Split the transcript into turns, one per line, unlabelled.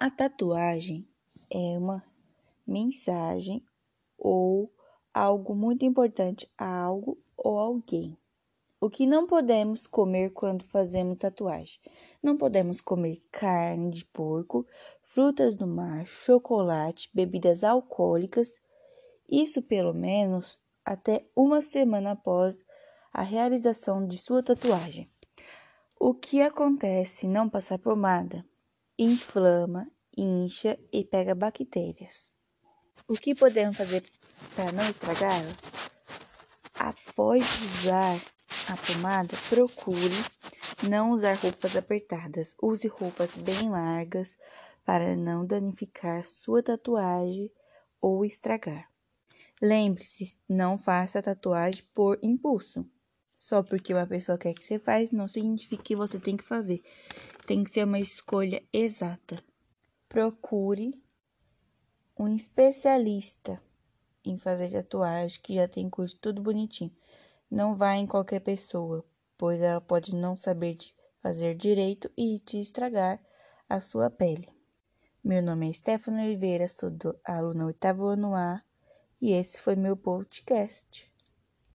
A tatuagem é uma mensagem ou algo muito importante a algo ou alguém. O que não podemos comer quando fazemos tatuagem? Não podemos comer carne de porco, frutas do mar, chocolate, bebidas alcoólicas, isso pelo menos até uma semana após a realização de sua tatuagem. O que acontece não passar pomada? Inflama, incha e pega bactérias. O que podemos fazer para não estragá-la? Após usar a pomada, procure não usar roupas apertadas. Use roupas bem largas para não danificar sua tatuagem ou estragar. Lembre-se, não faça tatuagem por impulso. Só porque uma pessoa quer que você faz, não significa que você tem que fazer. Tem que ser uma escolha exata. Procure um especialista em fazer tatuagem que já tem curso tudo bonitinho. Não vá em qualquer pessoa, pois ela pode não saber fazer direito e te estragar a sua pele. Meu nome é Stefano Oliveira, sou do, aluna oitavo ano A e esse foi meu podcast.